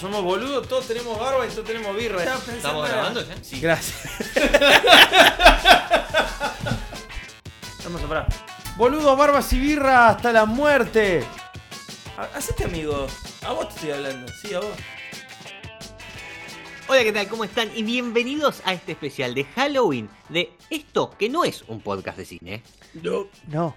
Somos boludos, todos tenemos barba y todos tenemos birra. ¿Estamos grabando ya? Sí. Gracias. Vamos a parar. Boludos, barbas y birra hasta la muerte. Ha- Hacete amigo. A vos te estoy hablando. Sí, a vos. Hola, ¿qué tal? ¿Cómo están? Y bienvenidos a este especial de Halloween de esto que no es un podcast de cine. No. No.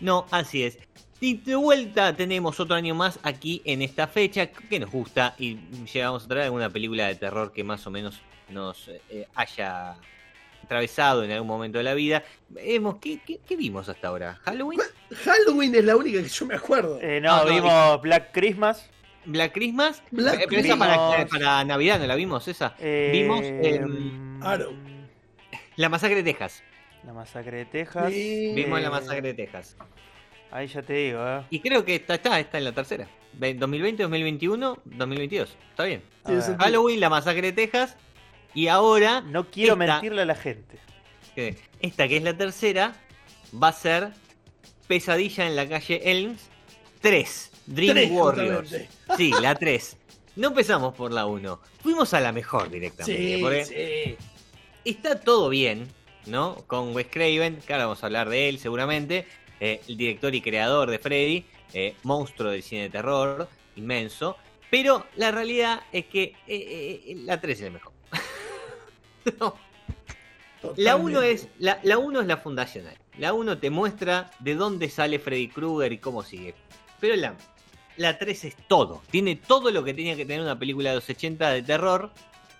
No, así es. Y de vuelta tenemos otro año más aquí en esta fecha que nos gusta y llegamos a traer alguna película de terror que más o menos nos eh, haya atravesado en algún momento de la vida. Vemos, ¿qué, qué, qué vimos hasta ahora? ¿Halloween? Halloween es la única que yo me acuerdo. Eh, no, No, no, vimos Black Christmas. ¿Black Christmas? Black Eh, pero esa para, Navidad, ¿no la vimos esa? Eh, Vimos em, Arrow. La Masacre de Texas. La masacre de Texas. Vimos la Eh, Masacre de Texas. Ahí ya te digo, eh. Y creo que está, está, está en la tercera. Ve- 2020, 2021, 2022. Está bien. A Tiene ver. sentido. Halloween, la masacre de Texas. Y ahora, No quiero Esta- mentirle a la gente. esta que es la tercera, va a ser Pesadilla en la calle Elms 3. Dream Tres, Warriors. justamente. Sí, la 3. No empezamos por la 1. Fuimos a la mejor directamente. Sí, porque sí. está todo bien, ¿no? Con Wes Craven, que ahora vamos a hablar de él seguramente. Eh, el director y creador de Freddy, eh, monstruo del cine de terror, inmenso. Pero la realidad es que eh, la 3 es la mejor. No, La 1 Totalmente. es la, la uno es la fundacional. La 1 te muestra de dónde sale Freddy Krueger y cómo sigue. Pero la, la 3 es todo. Tiene todo lo que tenía que tener una película de los 80 de terror.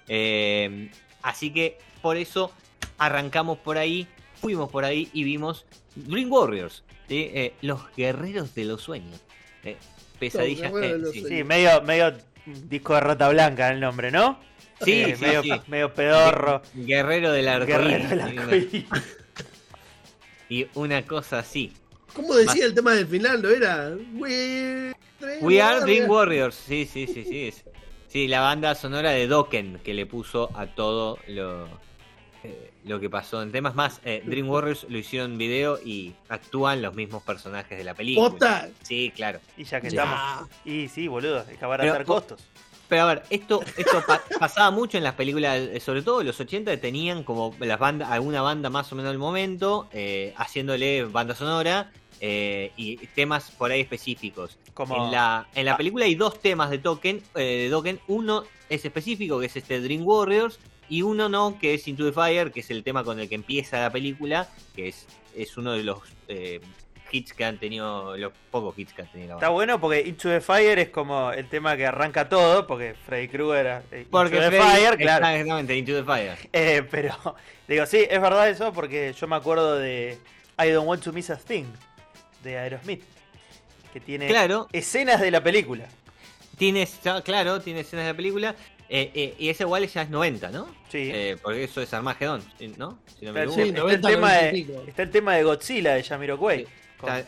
Eh, así que por eso arrancamos por ahí, fuimos por ahí y vimos Dream Warriors. ¿Sí? Eh, los guerreros de los sueños. Eh, pesadilla. Los guerreros de eh, sí. sueños. Sí, medio, medio disco de rata blanca el nombre, ¿no? Sí, Eh, sí, medio, sí. medio pedorro. Guerrero del Guerrero arcoíris. Y una cosa así. ¿Cómo decía el tema del final? ¿No era? We, We are Dream Warriors. Sí, sí, sí, sí. es- Sí, la banda sonora de Dokken que le puso a todo lo, eh, lo que pasó en temas más. eh, Dream Warriors lo hicieron en video y actúan los mismos personajes de la película. Sí, claro. Y ya que Ya. estamos. Y sí, boludo, que abaratar Pero- costos. Pero a ver, esto, esto pa- pasaba mucho en las películas, sobre todo en los 80 que tenían como las bandas, alguna banda más o menos del momento, eh, haciéndole banda sonora eh, y temas por ahí específicos. Como En la, en la Ah. película hay dos temas de Token, eh, de Dokken. Uno es específico, que es este Dream Warriors, y uno no, que es Into the Fire, que es el tema con el que empieza la película, que es, es uno de los eh, hits que han tenido, los pocos hits que han tenido Está bueno porque Into the Fire es como el tema que arranca todo, porque Freddy Krueger era eh, Porque Into the Freddy- Fire, claro. Exactamente, Into the Fire. Eh, pero digo, sí, es verdad eso porque yo me acuerdo de I Don't Want to Miss a Thing de Aerosmith, que tiene Claro, escenas de la película. tienes, claro, tiene escenas de la película. Eh, eh, y ese igual ya es 90, ¿no? Sí. Eh, porque eso es Armageddon, ¿no? Si no me sí, está, 90, el tema 90 y de, pico. está el tema de Godzilla de Jamiroquai. Sí.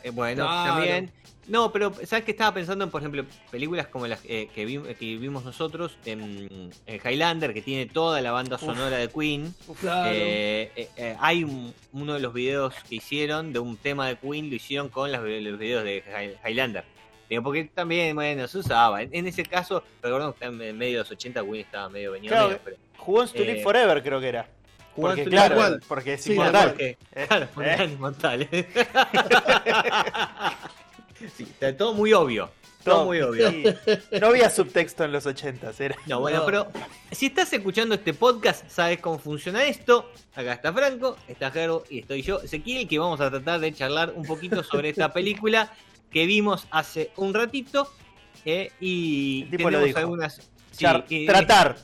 Eh, bueno, Claro. también. No, pero ¿sabes qué estaba pensando en, por ejemplo, películas como las eh, que, vi- que vimos nosotros en, en Highlander, que tiene toda la banda Uf. sonora de Queen? Claro. Eh, eh, eh, hay un- uno de los videos que hicieron de un tema de Queen, lo hicieron con las- los videos de Hi- Highlander. Digo, porque también, bueno, se usaba. En, en ese caso, recordemos que en medio de los 80 Queen estaba medio venido. Claro, medio, pero Jugó en To Live Eh, Forever, creo que era. Porque, claro, Igual. porque es Sí, inmortal. porque- Eh, Claro, porque eh. eran inmortales. sí, está todo muy obvio. Todo, muy obvio. Sí. No había subtexto en los 80 era. No, bueno, No. pero si estás escuchando este podcast, sabes cómo funciona esto. Acá está Franco, está Gerbo y estoy yo, Ezequiel, que vamos a tratar de charlar un poquito sobre esta película que vimos hace un ratito. eh, y El tipo lo tenemos dijo. algunas. sí, Char- y- tratar.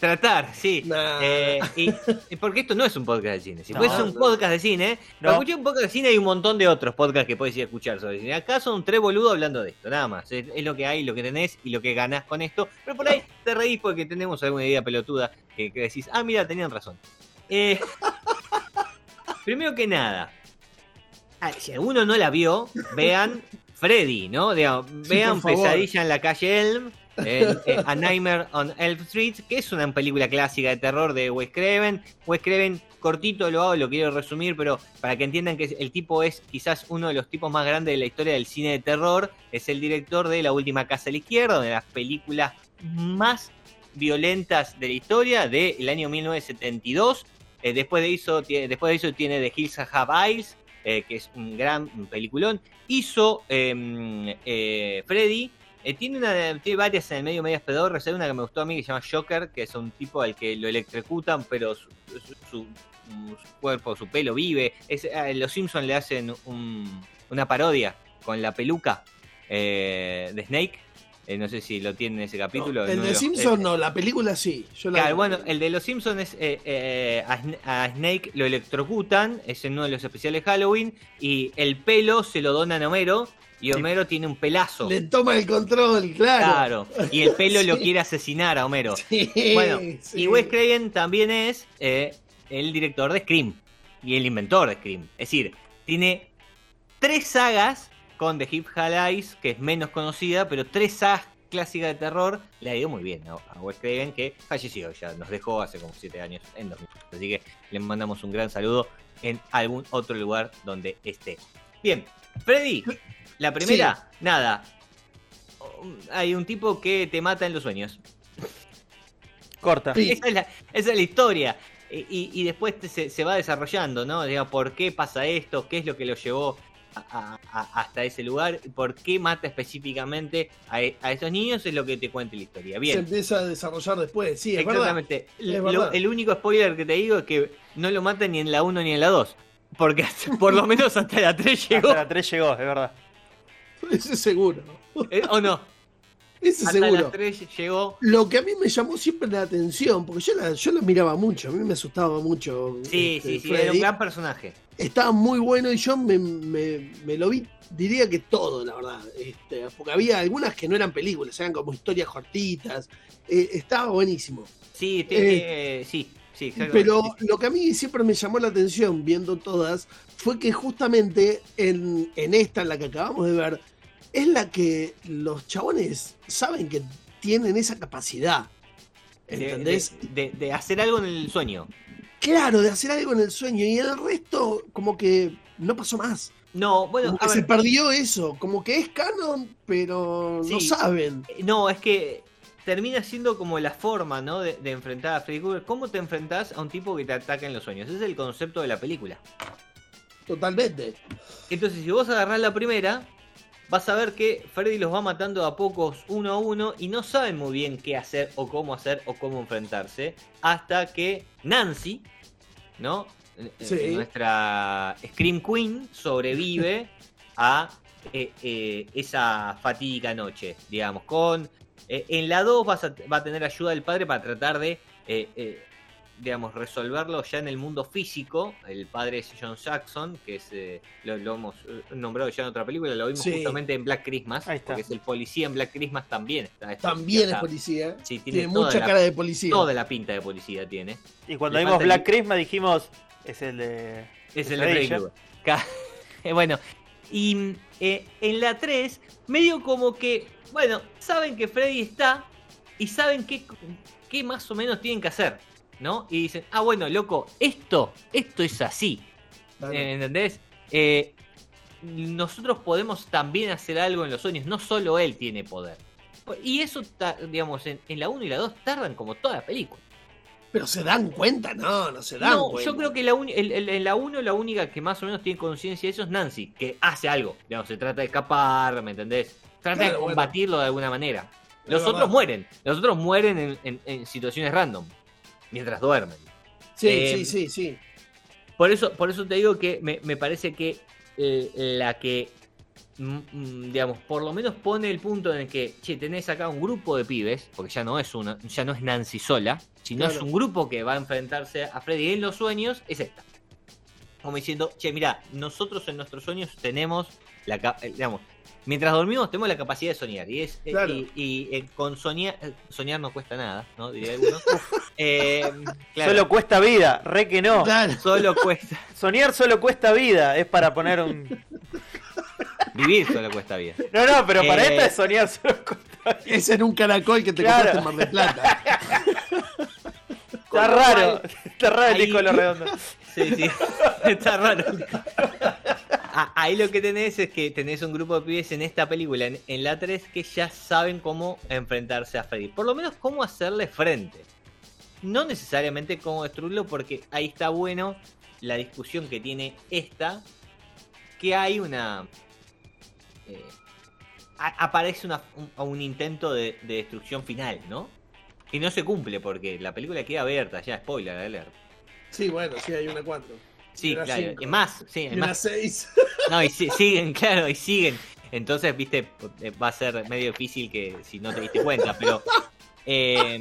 Tratar, sí. Nah. Eh, y, porque esto no es un podcast de cine. Si No, fuese un no. podcast de cine, No. para escuchar un podcast de cine hay un montón de otros podcasts que puedes ir a escuchar sobre cine. Acá son tres boludos hablando de esto, nada más. Es, es lo que hay, lo que tenés y lo que ganás con esto. Pero por ahí te reís porque tenemos alguna idea pelotuda que, que decís, ah, mira, tenían razón. Eh, primero que nada, si alguno no la vio, vean Freddy, ¿no? Digamos, vean. Pesadilla en la calle Elm. eh, eh, A Nightmare on Elm Street, que es una película clásica de terror de Wes Craven. Wes Craven, cortito lo hago, lo quiero resumir, pero para que entiendan que el tipo es quizás uno de los tipos más grandes de la historia del cine de terror, es el director de La Última Casa a la Izquierda, una de las películas más violentas de la historia del año 1972. Eh, después, de eso, después de eso tiene The Hills Have Eyes, eh, que es un gran peliculón. Hizo em, eh, Freddy. eh, tiene, varias en el medio, medias pedorras. Hay una que me gustó a mí que se llama Joker, que es un tipo al que lo electrocutan, pero su, cuerpo, su pelo vive. Es, los Simpsons le hacen un- una parodia con la peluca de Snake. Eh, no sé si lo tienen ese capítulo. el de Simpson no, la película sí. Yo la Claro, bueno, el de los Simpsons es eh, eh, a, Sn- a Snake lo electrocutan, es en uno de los especiales Halloween, y el pelo se lo donan a Homero, y Homero tiene un pelazo. Le toma el control, claro. Claro, y el pelo lo quiere asesinar a Homero. Sí, Bueno, sí. y Wes Craven también es el director de Scream y el inventor de Scream. Es decir, tiene tres sagas con The Hip Eyes, que es menos conocida, pero tres sagas clásicas de terror le ha ido muy bien ¿no? a Wes Craven, que falleció ya, nos dejó hace como siete años en 2000. Así que le mandamos un gran saludo en algún otro lugar donde esté. Bien, Freddy, la primera, nada. Hay un tipo que te mata en los sueños. Corta. Sí. Esa es la, esa es la historia. Y, y- y después se, se va desarrollando, ¿no? Digamos, ¿por qué pasa esto? ¿Qué es lo que lo llevó a- hasta ese lugar? ¿Por qué mata específicamente a, a esos niños? Es lo que te cuenta la historia. Se Bien. empieza a desarrollar después, sí, es verdad. Exactamente. Lo- el único spoiler que te digo es que no lo mata ni en la 1 ni en la 2. Porque hasta- por lo menos hasta la 3 llegó. Hasta la 3 llegó, es verdad. Ese seguro. ¿eh? ¿O no? Ese Hasta seguro. la 3 llegó. Lo que a mí me llamó siempre la atención, porque yo la, yo la miraba mucho, a mí me asustaba mucho. Sí, este, sí, sí, era un gran personaje. Estaba muy bueno y yo me, me- me lo vi, diría que todo, la verdad. Este, porque había algunas que no eran películas, eran como historias cortitas. Eh, estaba buenísimo. Sí, te- eh, sí, sí, exactamente. Pero lo que a mí siempre me llamó la atención viendo todas fue que justamente en, en esta, en la que acabamos de ver, es la que los chabones saben que tienen esa capacidad. ¿Entendés? de- de- de hacer algo en el sueño. Claro, de hacer algo en el sueño y el resto como que no pasó más. No, bueno, Como a que se ver, perdió eso, como que es canon, pero no saben. no, es que termina siendo como la forma, ¿no? De, de enfrentar a Freddy Krueger. ¿Cómo te enfrentás a un tipo que te ataca en los sueños? Ese es el concepto de la película. Totalmente. Entonces, si vos agarrás la primera, vas a ver que Freddy los va matando a pocos uno a uno y no saben muy bien qué hacer o cómo hacer o cómo enfrentarse hasta que Nancy, ¿no? Sí. Nuestra Scream Queen sobrevive a eh, eh, esa fatídica noche, digamos, con... eh, en la 2 vas a- va a tener ayuda del padre para tratar de... digamos, resolverlo ya en el mundo físico. El padre es John Saxon, que es eh, lo, lo hemos eh, nombrado ya en otra película, lo vimos Sí. justamente en Black Christmas, Ahí está. porque es el policía en Black Christmas también. Está, está- También es policía. Sí, tiene, Tiene toda mucha la- cara de policía. Toda la pinta de policía tiene. Y cuando Le vimos el- Black Christmas dijimos, es el de... Es el Pesadilla. de Eh, bueno, y eh, en la 3, medio como que, bueno, saben que Freddy está y saben qué, qué más o menos tienen que hacer, ¿no? Y dicen, ah, bueno, loco, esto, esto es así. Claro. Eh, ¿Entendés? Eh, nosotros podemos también hacer algo en los sueños, no solo él tiene poder. Y eso, digamos, en, en la 1 y la 2 tardan como toda la película. Pero se dan cuenta, no, no se dan No, cuenta. yo creo que la el- el- en la 1 la única que más o menos tiene conciencia de eso es Nancy, que hace algo. Digamos, se trata de escapar, ¿me entendés? Trata Claro, de bueno. combatirlo de alguna manera. Los otros mueren. Los otros mueren en, en- en situaciones random. Mientras duermen. Sí, Eh, sí, sí, sí. Por eso, por eso te digo que me, me parece que eh, la que, mm, mm, digamos, por lo menos pone el punto en el que, che, tenés acá un grupo de pibes, porque ya no es una, ya no es Nancy sola, Si no es un grupo que va a enfrentarse a Freddy en los sueños, es esta. Como diciendo, che, mira, nosotros en nuestros sueños tenemos la eh, digamos, mientras dormimos tenemos la capacidad de soñar. Y es eh, Claro. y, y, eh, con soñar, eh, soñar no cuesta nada, ¿no? Diría alguno. Eh, claro, Solo cuesta vida, re que no. Claro. solo cuesta. Soñar solo cuesta vida, es para poner un... Vivir solo cuesta vida. No, no, pero para Eh, esta es soñar solo cuesta vida. Es en un caracol que te Claro. compraste en Mar del Plata. Está raro, está raro el disco de los redondos. Sí, sí. Está raro. Ah, Ahí lo que tenés es que tenés un grupo de pibes en esta película, en, la 3, que ya saben cómo enfrentarse a Freddy. Por lo menos cómo hacerle frente. No necesariamente cómo destruirlo, porque ahí está bueno la discusión que tiene esta, que hay una... eh, aparece una- un, intento de, de destrucción final, ¿no? Y no se cumple porque la película queda abierta, ya spoiler alert. Sí, bueno, sí, hay una 4. Sí, claro. cinco. Y más, sí, Y más. 6. No, y si- siguen, claro, y siguen. Entonces, viste, va a ser medio difícil que si no te diste cuenta, pero eh,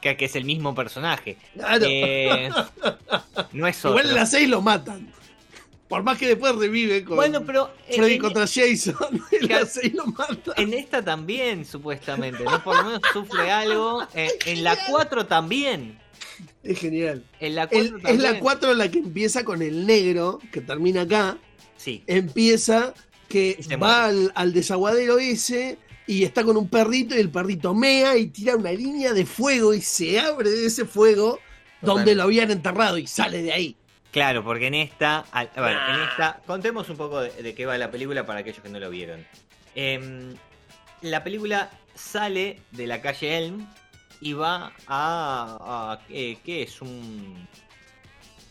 que, que es el mismo personaje. Claro. Eh, no es otro. Igual en la 6 lo matan. Por más que después revive con Bueno, pero eh, Freddy en, contra Jason. En Claro. la 6 lo matan. en esta también, supuestamente, ¿no? Por lo menos sufre algo. Eh, en la 4 también. Es genial. En la 4 El- también. es la 4 la que empieza con el negro, que termina acá. Sí. Empieza que va al, al desaguadero ese y está con un perrito y el perrito mea y tira una línea de fuego y se abre de ese fuego donde lo habían enterrado y sale de ahí. Claro, porque en esta, al- a ver, en Ah. esta, contemos un poco de, de qué va la película para aquellos que no lo vieron. Em, la película sale de la calle Elm y va a, a- eh, ¿qué es? Un,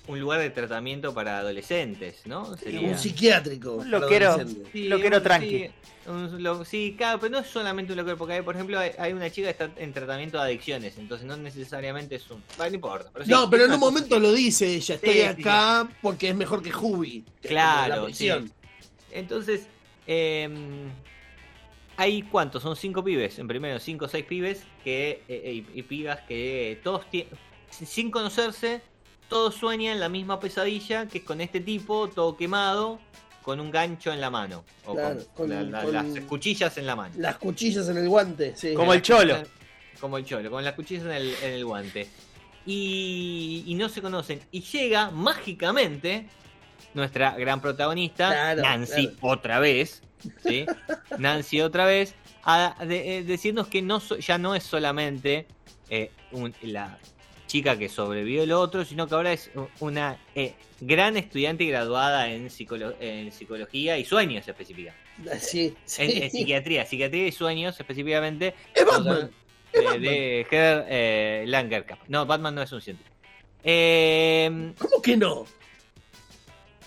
un lugar de tratamiento para adolescentes, ¿no? Sería- Un psiquiátrico. Un loquero. Sí, Lo quiero un- tranqui. Sí, un lo- sí, claro, pero no es solamente un loquero, porque hay, por ejemplo, hay, hay una chica que está en tratamiento de adicciones, entonces no necesariamente es un... Bueno, no importa. Pero sí, No, pero en un momento lo dice ella, estoy Sí, sí, acá porque es mejor que es Claro, prisión. Entonces, eh, hay cuántos, son cinco pibes, en primero cinco o seis pibes que, eh, eh, y, y pibas que todos tienen, sin conocerse, todos sueñan la misma pesadilla que es con este tipo, todo quemado, con un gancho en la mano, o Claro, con, con- la- la- con- las cuchillas en la mano. Las cuchillas en el guante, sí. Como el cholo. Como el cholo, con las cuchillas en el, en el guante. Y, y no se conocen. Y llega mágicamente nuestra gran protagonista, Claro, Nancy, claro. otra vez. ¿sí? Nancy otra vez, a de- eh, decirnos que no so- ya no es solamente eh, un- la chica que sobrevivió el otro, sino que ahora es una eh, gran estudiante graduada en, psicolo- en psicología y sueños específicamente. Sí, sí. En, en psiquiatría, psiquiatría y sueños específicamente. Es Batman. De Heather eh, Langerkamp. No, Batman no es un científico. ¿Cómo que no?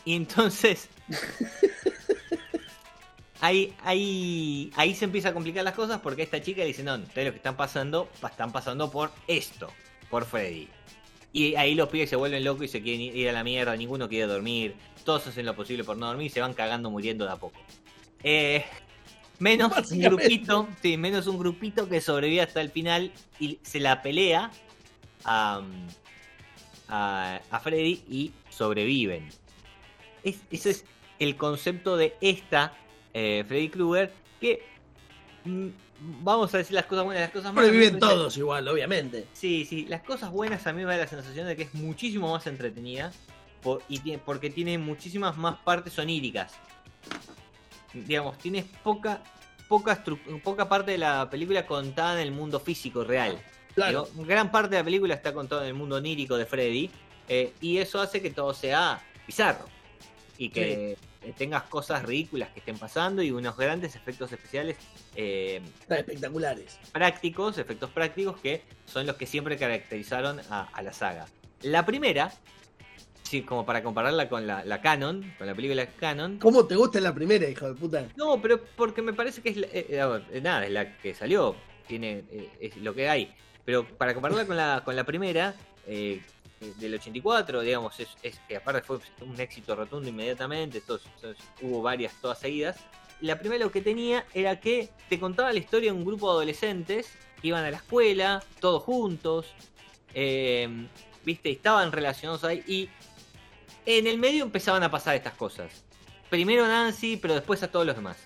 Y entonces. ahí, ahí, ahí se empieza a complicar las cosas porque esta chica dice: No, ustedes lo que están pasando, pa- están pasando por esto, por Freddy. Y ahí los pibes se vuelven locos y se quieren ir a la mierda, ninguno quiere dormir, todos hacen lo posible por no dormir y se van cagando muriendo de a poco. Eh, menos un grupito, sí, menos un grupito que sobrevive hasta el final y se la pelea a, a, a Freddy y sobreviven. Es- ese es el concepto de esta eh, Freddy Krueger que mm, vamos a decir las cosas buenas las cosas malas. Parece- todos igual, obviamente. Sí, sí, las cosas buenas a mí me da la sensación de que es muchísimo más entretenida por- y tiene- porque tiene muchísimas más partes oníricas. Digamos, tienes poca, poca, poca parte de la película contada en el mundo físico real. Claro. Digo, gran parte de la película está contada en el mundo onírico de Freddy eh, y eso hace que todo sea bizarro y que eh, tengas cosas ridículas que estén pasando y unos grandes efectos especiales eh, espectaculares. prácticos, efectos prácticos que son los que siempre caracterizaron a, a la saga. La primera, sí, como para compararla con la, la canon, con la película canon. ¿Cómo te gusta la primera, hijo de puta? No, pero porque me parece que es la, eh, nada, es la que salió, tiene eh, es lo que hay. Pero para compararla con la con la primera eh, del 84, digamos, es, que aparte fue un éxito rotundo inmediatamente, hubo varias todas seguidas. La primera lo que tenía era que te contaba la historia de un grupo de adolescentes que iban a la escuela, todos juntos, eh, viste, estaban relacionados ahí y en el medio empezaban a pasar estas cosas. Primero Nancy, pero después a todos los demás.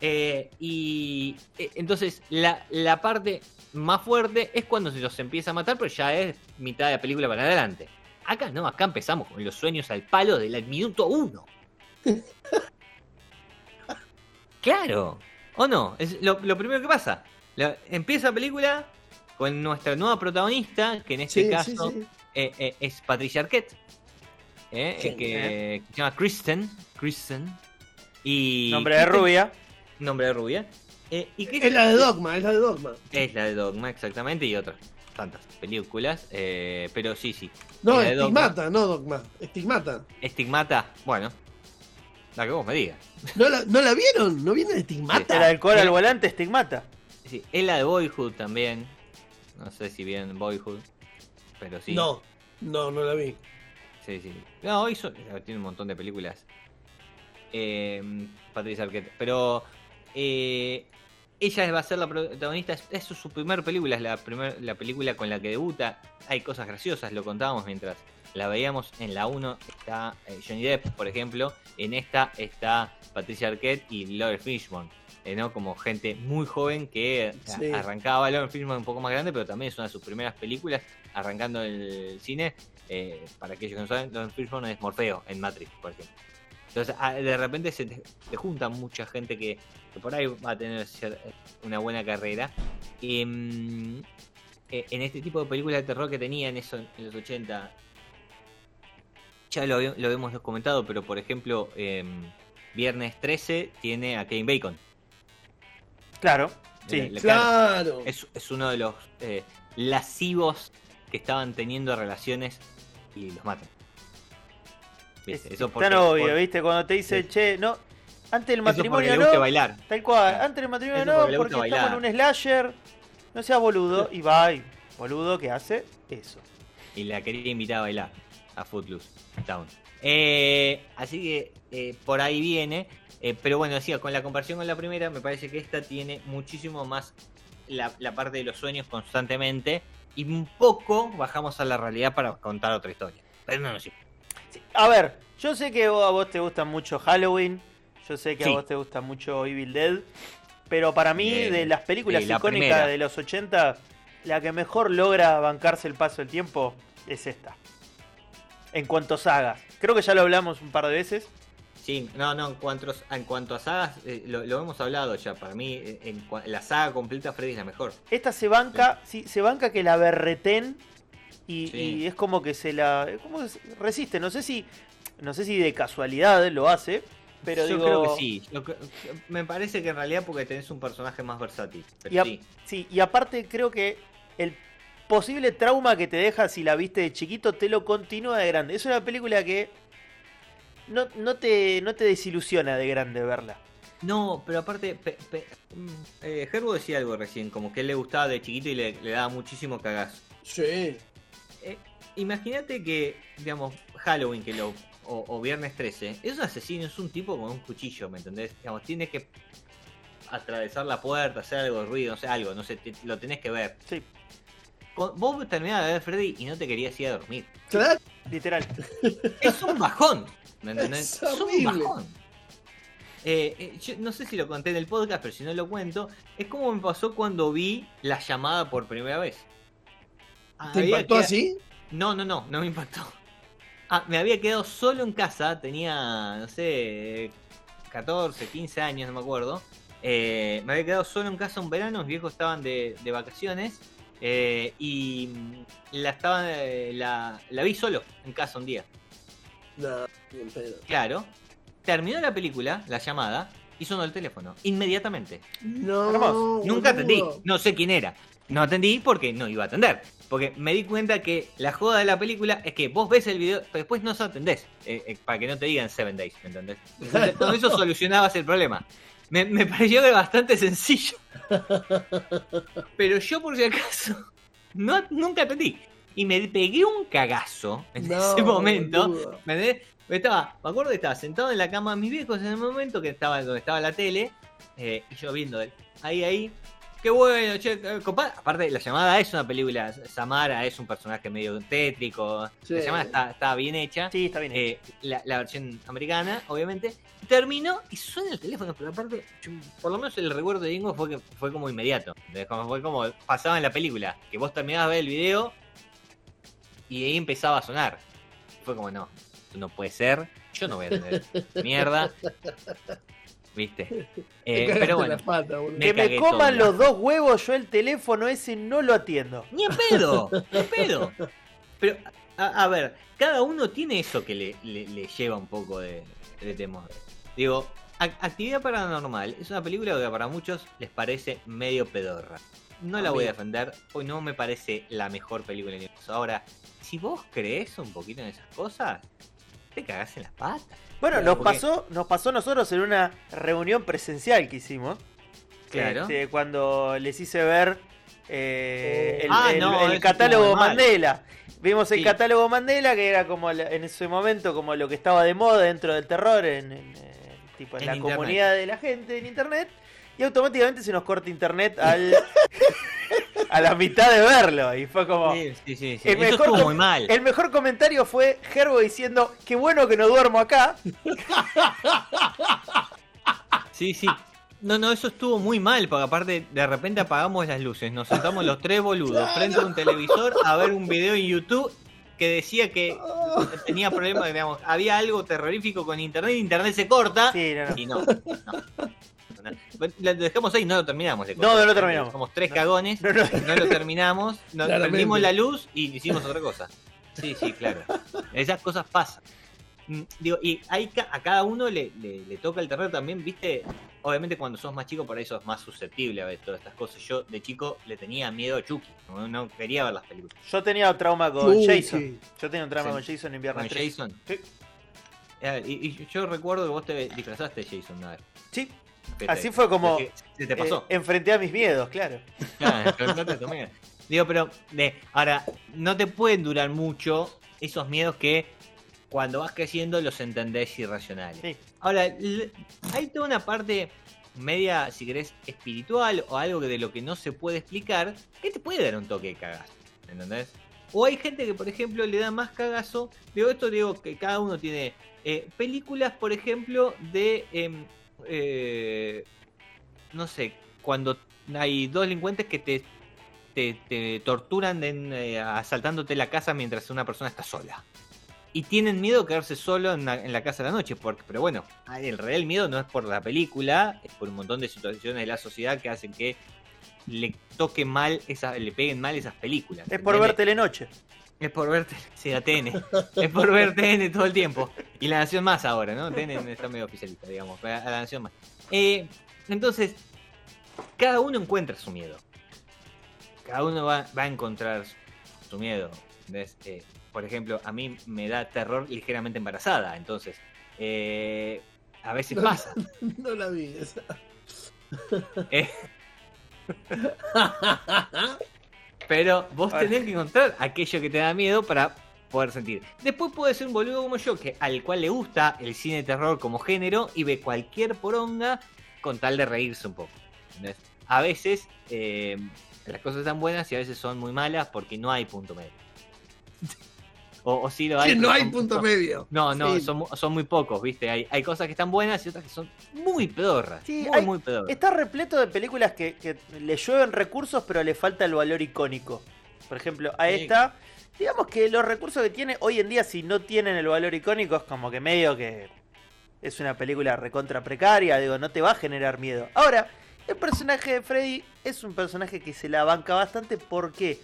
Eh, y eh, entonces la, la parte más fuerte es cuando se los empieza a matar, pero ya es mitad de la película para adelante. Acá no, acá empezamos con los sueños al palo del minuto uno. claro, ¿o no? Es lo, lo primero que pasa. La- empieza la película con nuestra nueva protagonista, que en este Sí, caso sí, sí. eh, eh, es Patricia Arquette. eh, que, que se llama Kristen. Kristen. Y Nombre de rubia. Nombre de rubia. Eh, y Es la de Dogma, es la de Dogma. es la de Dogma, exactamente, y otras tantas películas. eh, pero sí, sí. No, Dogma. Estigmata, no Dogma. Estigmata. Estigmata, bueno. La que vos me digas. ¿No la, ¿no la vieron? ¿No viene de Estigmata? El alcohol Eh. al volante estigmata. Sí, es la de Boyhood también. No sé si bien Boyhood. Pero sí. No, no, no la vi. Sí, sí. No, hizo, tiene un montón de películas. Eh, Patricia Arquette. Pero eh, ella va a ser la protagonista. Es, es su primer película, es la, primer, la película con la que debuta. Hay cosas graciosas, lo contábamos mientras la veíamos. En la 1 está eh, Johnny Depp, por ejemplo. En esta está Patricia Arquette y Laura Fishburne. eh, ¿no? Como gente muy joven que Sí. arrancaba Laura Fishburne un poco más grande, pero también es una de sus primeras películas arrancando el cine. Eh, para aquellos que no saben, Laura Fishburne es Morfeo en Matrix, por ejemplo. Entonces, ah, de repente se te junta mucha gente que, que por ahí va a tener una buena carrera. Y, mm, eh, en este tipo de películas de terror que tenía en, eso, en los 80, ya lo, lo hemos comentado, pero por ejemplo, em, Viernes 13 tiene a Kevin Bacon. Claro. Sí. La- la- Claro. es, es uno de los eh, lascivos que estaban teniendo relaciones y los matan. ¿Viste? Es, Eso es porque- tan obvio, por- ¿viste? Cuando te dice, Sí. che, no, antes del eso porque matrimonio le no. bailar. Tal cual, antes del matrimonio Eso no, porque le porque gusta estamos en un slasher. No seas boludo. Y va, y boludo que hace eso. y la quería invitar a bailar a Footloose Town. Eh, así que eh, por ahí viene. eh, pero bueno, decía, con la comparación con la primera, me parece que esta tiene muchísimo más la, la parte de los sueños constantemente. Y un poco bajamos a la realidad para contar otra historia. Pero no, no, sí. Sí, A ver, yo sé que a vos te gusta mucho Halloween. Yo sé que Sí. a vos te gusta mucho Evil Dead. Pero para mí, Bien. de las películas Sí, la icónicas primera. de los 80, la que mejor logra bancarse el paso del tiempo es esta. En cuanto a sagas. Creo que ya lo hablamos un par de veces. Sí, no, no, en cuanto, en cuanto a sagas, eh, lo, lo hemos hablado ya. Para mí, eh, en la saga completa, Freddy es la mejor. Esta se banca, sí, se banca que la berreten y, Sí. y es como que se la. como que se resiste. No sé si. No sé si de casualidad lo hace. Pero Yo digo, creo que sí. Me parece que en realidad porque tenés un personaje más versátil. Pero Y a- sí. Sí, y aparte creo que el posible trauma que te deja si la viste de chiquito te lo continúa de grande. Es una película que no, no, te, no te desilusiona de grande verla. No, pero aparte, pe- pe- mm, eh, Herbo decía algo recién, como que él le gustaba de chiquito y le, le daba muchísimo cagazo. Sí. Eh, Imagínate que, digamos, Halloween que lo, o, o Viernes 13, es un asesino, es un tipo con un cuchillo, ¿me entendés? Digamos, tienes que atravesar la puerta, hacer algo de ruido, no sé, algo, no sé, te- lo tenés que ver. Sí, Con- Vos terminabas de ver Freddy y no te querías ir a dormir. Claro. literal. Es un bajón. ¿Me entendés? Es Es, un bajón. Eh, eh, yo no sé si lo conté en el podcast, pero si no lo cuento, es como me pasó cuando vi la llamada por primera vez. ¿Te Había impactó así? No, no, no, no me impactó. Ah, me había quedado solo en casa, tenía, no sé, 14, 15 años, no me acuerdo. Eh, me había quedado solo en casa un verano, mis viejos estaban de, de vacaciones eh, y la, estaba, eh, la, la vi solo en casa un día. No, bien pedo. Claro. Terminó la película, la llamada, y sonó el teléfono. Inmediatamente. No. Nunca atendí. boludo. No sé quién era. No atendí porque no iba a atender. Porque me di cuenta que la joda de la película es que vos ves el video, pero después no se atendés. eh, eh, para que no te digan Seven Days, ¿me entendés? Entonces, con eso solucionabas el problema. Me, me pareció que bastante sencillo. Pero yo, por si acaso, no, nunca atendí. Y me pegué un cagazo en No, ese momento. ¿Me entendés? Estaba, me acuerdo que estaba sentado en la cama de mis viejos en el momento que estaba donde estaba la tele. eh, y yo viendo él. Ahí, ahí. Qué bueno, che, eh, compa- Aparte, la llamada es una película. Samara es un personaje medio tétrico. Sí. La llamada está, está bien hecha. Sí, está bien. Eh, la, la versión americana, obviamente. Terminó y suena el teléfono, pero aparte, por lo menos el recuerdo de Ingo fue que fue como inmediato. fue como pasaba en la película, que vos terminabas de ver el video y ahí empezaba a sonar. Fue como, no, no puede ser, yo no voy a tener mierda. ¿Viste? Te Eh, pero bueno, pata, me que me coman todo. los dos huevos, yo el teléfono ese no lo atiendo. Ni en pedo, ni en pedo. Pero, a, a ver, cada uno tiene eso que le, le- le lleva un poco de, de temor. Digo, Ac- Actividad Paranormal es una película que para muchos les parece medio pedorra. No la A voy a defender, porque no me parece la mejor película del universo. Ahora, si vos crees un poquito en esas cosas, te cagás en las patas. Bueno, Claro, nos porque- pasó, nos pasó a nosotros en una reunión presencial que hicimos. Claro. Este, cuando les hice ver eh, Oh. el, Ah, el- no, el eso catálogo. Mandela. Vimos el Sí. catálogo Mandela, que era como la- en ese momento como lo que estaba de moda dentro del terror en, en- en- tipo, en En la internet. comunidad de la gente en internet. Y automáticamente se nos corta internet al, a la mitad de verlo. Y fue como. Sí, sí, sí. El mejor muy mal. El mejor comentario fue Gerbo diciendo: Qué bueno que no duermo acá. Sí, sí. No, no, eso estuvo muy mal, porque aparte de repente apagamos las luces, nos sentamos los tres boludos frente a un televisor a ver un video en YouTube que decía que tenía problemas, digamos, había algo terrorífico con internet, internet se corta Sí, no, no. y no. no. Dejamos ahí, no lo terminamos. No, no lo terminamos. Somos tres cagones, No, no. no lo terminamos, nos prendimos la luz y hicimos otra cosa. Sí, sí, claro. Esas cosas pasan. Mm, Digo, y hay ca- a cada uno le, le- le toca el terror también, ¿viste? Obviamente cuando sos más chico por ahí sos más susceptible a ver todas estas cosas. Yo de chico le tenía miedo a Chucky, no, no quería ver las películas. Yo tenía trauma con Chucky. Jason. Yo tenía un trauma Sí. con Jason en Viernes Con 13. Jason. Sí. Y, y yo recuerdo que vos te disfrazaste de Jason una vez. Sí, Así fue como, Se te pasó. eh, enfrenté a mis miedos, claro. Claro. Digo, pero de, ahora, no te pueden durar mucho esos miedos que cuando vas creciendo los entendés irracionales. Sí. Ahora, hay toda una parte media, si querés, espiritual o algo de lo que no se puede explicar, que te puede dar un toque de cagazo. ¿Entendés? O hay gente que, por ejemplo, le da más cagazo. Digo, esto digo que cada uno tiene eh, películas, por ejemplo, de. em, eh, no sé, cuando hay dos delincuentes que te, te, te torturan en, eh, asaltándote la casa mientras una persona está sola. Y tienen miedo de quedarse solo en la, en la casa a la noche. Porque, pero bueno, el real miedo no es por la película, es por un montón de situaciones de la sociedad que hacen que le toque mal, esa, le peguen mal esas películas. Es por ver Telenoche. Es por ver, sí, a TN. es por ver TN todo el tiempo. Y la Nación Más ahora, ¿no? TN está medio oficialista, digamos. A la Nación Más. Eh, entonces, cada uno encuentra su miedo. Cada uno va, va a encontrar su, miedo. Eh, por ejemplo, a mí me da terror ligeramente embarazada. Entonces, eh, a veces pasa. No la vi esa. Pero vos tenés que encontrar aquello que te da miedo para poder sentir. Después puede ser un boludo como yo, que al cual le gusta el cine de terror como género y ve cualquier poronga con tal de reírse un poco. ¿entendés? A veces eh, las cosas están buenas y a veces son muy malas porque no hay punto medio. O, o sí lo hay. Que no hay son- punto son- medio. No, no, Sí. son, son muy pocos, ¿viste? Hay, hay cosas que están buenas y otras que son muy pedorras. Sí, muy, hay- muy pedorras. Está repleto de películas que, que le llueven recursos, pero le falta el valor icónico. Por ejemplo, a Sí. esta, digamos que los recursos que tiene hoy en día, si no tienen el valor icónico, es como que medio que es una película recontra precaria, digo, no te va a generar miedo. Ahora, el personaje de Freddy es un personaje que se la banca bastante porque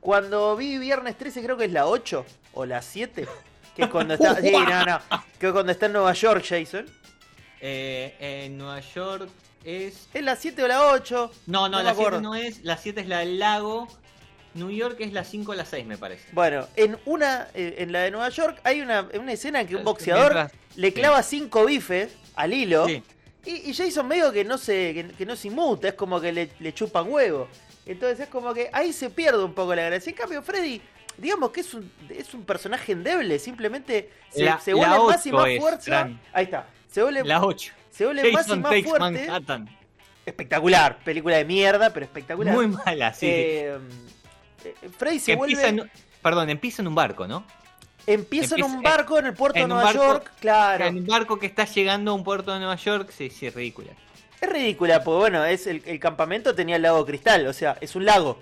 cuando vi Viernes 13, creo que es la 8 o la 7, que es cuando está, sí, no, no, que cuando está en Nueva York, Jason. Eh, en Nueva York es. ¿Es la 7 o la 8? No, no, No la 7 acuerdo. no es. La 7 es la del lago. New York es la 5 o la 6, me parece. Bueno, en una, eh, en la de Nueva York hay una, una escena en que un boxeador Mientras- le clava cinco bifes al hilo Sí. y, y Jason medio que no se, que, que no se inmuta, es como que le, le chupan huevo. Entonces es como que ahí se pierde un poco la gracia. En cambio, Freddy, digamos que es un, es un personaje endeble, simplemente se, La- se vuelve más y más. Fran. Ahí está, se vuelve, La 8. se vuelve más y Jason más takes fuerte. Manhattan. espectacular. Película de mierda, pero espectacular. Muy mala, sí. Eh, eh, Freddy se empieza vuelve. en- perdón, empieza en un barco, ¿no? Empieza en un empieza- barco en el puerto de Nueva barco- York, claro. En un barco que está llegando a un puerto de Nueva York, sí, sí, es ridícula. Es ridícula, porque bueno, es el, el campamento tenía el lago cristal, o sea, es un lago.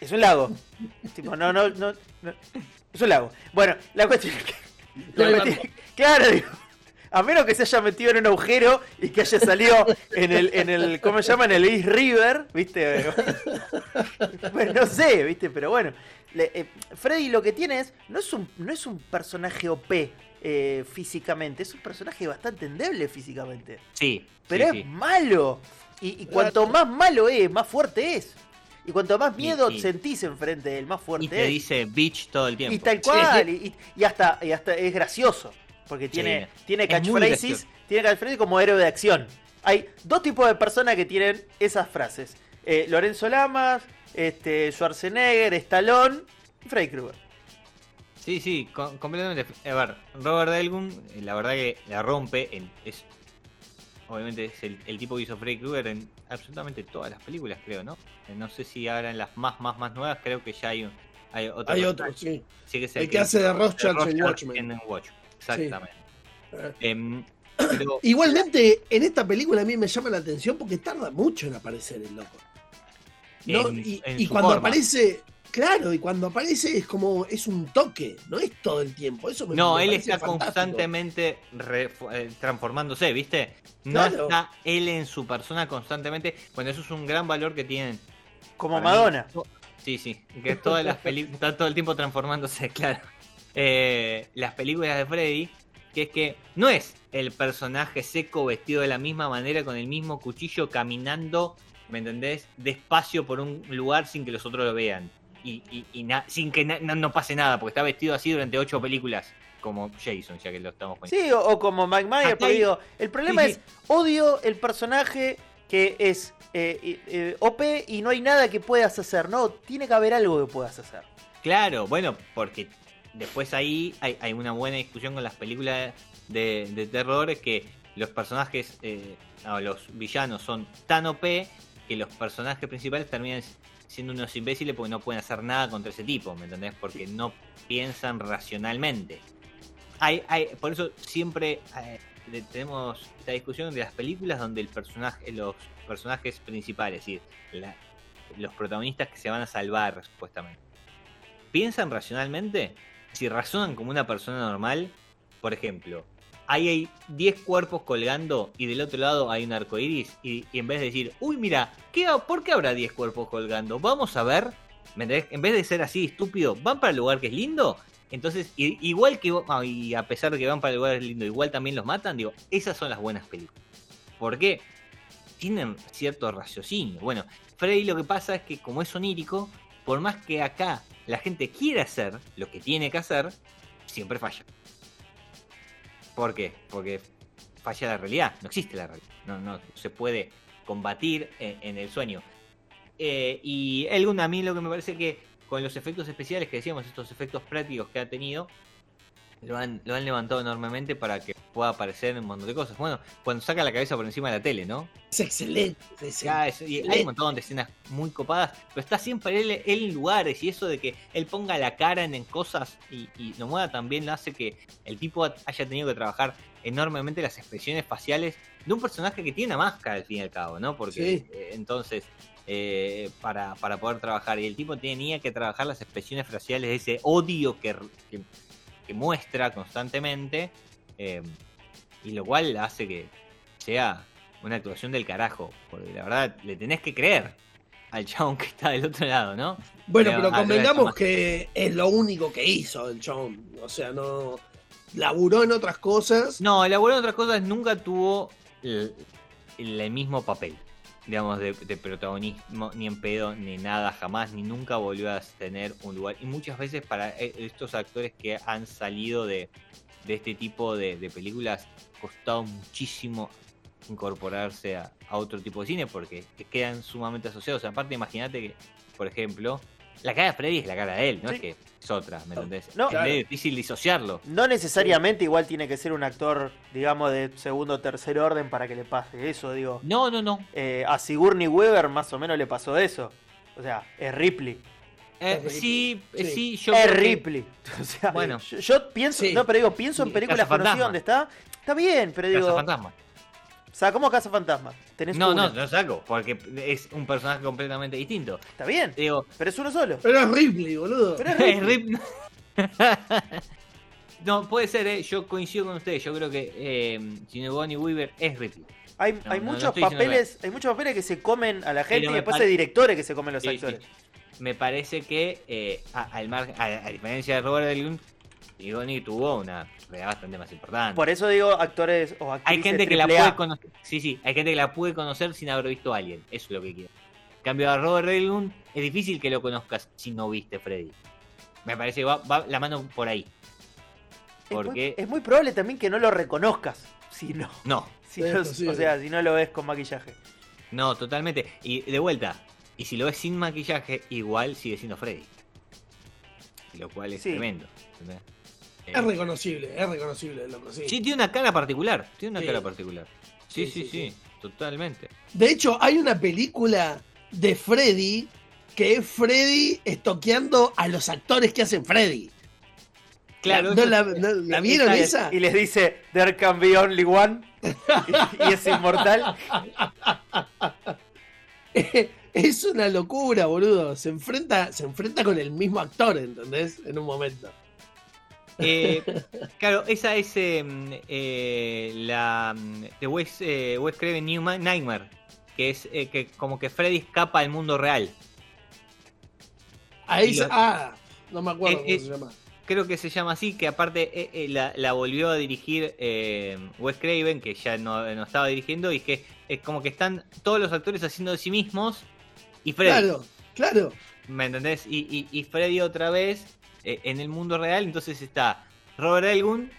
Es un lago. tipo, no, no, no, no. Es un lago. Bueno, la cuestión es que. La cuestión- claro, digo. A menos que se haya metido en un agujero y que haya salido en el, en el, ¿cómo se llama? En el East River, ¿viste? Bueno, no sé, ¿viste? Pero bueno. le- eh, Freddy lo que tiene es, no es un, no es un personaje OP eh, físicamente, es un personaje bastante endeble físicamente. Sí. Pero sí, es sí. malo. Y, y cuanto más malo es, más fuerte es. Y cuanto más miedo sentís enfrente de él, más fuerte Y te es. dice bitch todo el tiempo. Y tal cual. Y, y- y hasta, y hasta es gracioso. Porque tiene, Sí, tiene es catchphrases. Tiene catchphrases como héroe de acción. Hay dos tipos de personas que tienen esas frases. Eh, Lorenzo Lamas, este, Schwarzenegger, Stallone y Freddy Krueger. Sí, sí, co- completamente. A ver, Robert Delgun, eh, la verdad que la rompe. En, es, obviamente es el, el tipo que hizo Freddy Krueger en absolutamente todas las películas, creo, ¿no? Eh, No sé si ahora en las más, más, más nuevas, creo que ya hay, un- hay otro. Hay otro, sí. Sí, que es El que hace de Rothschild en Watchmen. En Watchmen, exactamente. Eh. Em, pero, Igualmente, en esta película a mí me llama la atención porque tarda mucho en aparecer el loco. ¿no? En- y en y su cuando forma. aparece, claro, y cuando aparece es como, es un toque, no es todo el tiempo. Eso me, No, me él está fantástico. constantemente re- eh, transformándose, ¿viste? No Claro. está él en su persona constantemente. Bueno, eso es un gran valor que tienen. Como para mí. Madonna. Sí, sí, que todas las películas está todo el tiempo transformándose, claro. Eh, las películas de Freddy, que es que no es el personaje seco vestido de la misma manera con el mismo cuchillo caminando, ¿me entendés? Despacio por un lugar sin que los otros lo vean. Y, y- y na- sin que na- no, no pase nada, porque está vestido así durante ocho películas, como Jason, ya que lo estamos poniendo. Sí, o, o como Mike Myers, pero digo, el problema Sí, sí. es, odio el personaje que es eh, eh, OP y no hay nada que puedas hacer, no, tiene que haber algo que puedas hacer. Claro, bueno, porque después ahí hay, hay una buena discusión con las películas de, de terror, que los personajes, eh, no, los villanos son tan OP que los personajes principales terminan siendo unos imbéciles porque no pueden hacer nada contra ese tipo, ¿me entendés? Porque no piensan racionalmente. Hay, hay, por eso siempre eh, tenemos esta discusión de las películas donde el personaje, los personajes principales, es decir, la- los protagonistas que se van a salvar, supuestamente piensan racionalmente, si razonan como una persona normal, por ejemplo, ahí hay 10 cuerpos colgando y del otro lado hay un arco iris, y, en vez de decir, uy, mira, ¿qué, ha- ¿por qué habrá 10 cuerpos colgando? Vamos a ver. En vez de ser así estúpido, van para el lugar que es lindo. Entonces, igual que y a pesar de que van para el lugar lindo, igual también los matan, digo, esas son las buenas películas. ¿Por qué? Tienen cierto raciocinio. Bueno, Freddy lo que pasa es que como es onírico, por más que acá la gente quiera hacer lo que tiene que hacer, siempre falla. ¿Por qué? Porque falla la realidad, no existe la realidad, no, no se puede combatir en, en el sueño. Eh, y Elgun a mí lo que me parece que con los efectos especiales que decíamos, estos efectos prácticos que ha tenido, lo han, lo han levantado enormemente para que pueda aparecer en un montón de cosas. Bueno, cuando saca la cabeza por encima de la tele, ¿no? Es excelente. es Ya, es- y hay un montón de escenas muy copadas, pero está siempre él, él en lugares y eso de que él ponga la cara en, en cosas y, y lo mueva también lo hace que el tipo haya tenido que trabajar enormemente las expresiones faciales de un personaje que tiene una máscara al fin y al cabo, ¿no? Porque Sí. eh, entonces, eh, para, para poder trabajar, y el tipo tenía que trabajar las expresiones faciales de ese odio que, que, que muestra constantemente, eh, y lo cual hace que sea una actuación del carajo. Porque la verdad, le tenés que creer al chabón que está del otro lado, ¿no? Bueno, Pero, pero convengamos que es lo único que hizo el chabón. O sea, no. Laburó en otras cosas. No, elaboró en otras cosas, nunca tuvo el, el mismo papel, digamos, de, protagonismo, ni en pedo, ni nada, jamás, ni nunca volvió a tener un lugar. Y muchas veces para e- estos actores que han salido de, de este tipo de, películas, costado muchísimo incorporarse a, a otro tipo de cine porque que quedan sumamente asociados. Aparte, imagínate que, por ejemplo, La cara de Freddy es la cara de él, no Sí. es que es otra, ¿me entendés? No. es Claro. medio difícil disociarlo. No necesariamente igual tiene que ser un actor, digamos, de segundo o tercer orden para que le pase eso, digo. No, no, no. Eh, a Sigourney Weaver más o menos le pasó eso. O sea, es Ripley. Eh, sí, eh, Sí. sí, yo es que- Ripley. O sea, Bueno. yo, yo pienso, Sí. no, pero digo, pienso en películas conocidas donde está. Está bien, pero digo, Cazafantasma. O sea, ¿cómo Casa Fantasma? Tenés No, una. no, no saco, porque es un personaje completamente distinto. Está bien, Digo, pero es uno solo. Pero es Ripley, boludo. Pero es Ripley. Rip- no, puede ser, eh, yo coincido con ustedes. Yo creo que eh, Sigourney Weaver es Ripley. Hay, No, hay no, muchos papeles, hay muchos papeles que se comen a la gente Pero y después pare- hay directores que se comen los Sí, actores. sí. Me parece que, eh, a, al mar- a, a diferencia de Robert Englund, Sigourney tuvo una bastante más importante. Por eso digo actores o actrices hay gente que la A. puede conocer. Sí, sí, hay gente que la puede conocer sin haber visto a alguien. Eso es lo que quiero. En cambio, a Robert Englund es difícil que lo conozcas si no viste Freddy. Me parece que va, va la mano por ahí. Es muy- Porque. es muy probable también que no lo reconozcas. Si no, No, si o sea, si no lo ves con maquillaje. no, totalmente. Y de vuelta, y si lo ves sin maquillaje, igual sigue siendo Freddy. Lo cual es Sí. tremendo. ¿entendés? Eh, Es reconocible, es reconocible, loco, sí. Sí, tiene una cara particular. Tiene una Sí. cara particular. Sí, Sí, sí, sí, sí, sí. totalmente. De hecho, hay una película de Freddy que es Freddy estoqueando a los actores que hacen Freddy. Claro, ¿No eso- la, no- ¿la vieron esa esa? Y les dice, there can be only one. y, y es inmortal. Es una locura, boludo. Se enfrenta, se enfrenta con el mismo actor, ¿entendés? En un momento. Eh, claro, esa es eh, mm, eh, la mm, de Wes, eh, Wes Craven Nightmare, que es que como que Freddy escapa al mundo real. Ahí lo- Ah, no me acuerdo cómo se llama. Creo que se llama así, que aparte la, la volvió a dirigir eh, Wes Craven, que ya no, no estaba dirigiendo, y que es como que están todos los actores haciendo de sí mismos y Freddy. Claro, claro. ¿Me entendés? Y, y, y Freddy otra vez en el mundo real. Entonces está Robert Elgun,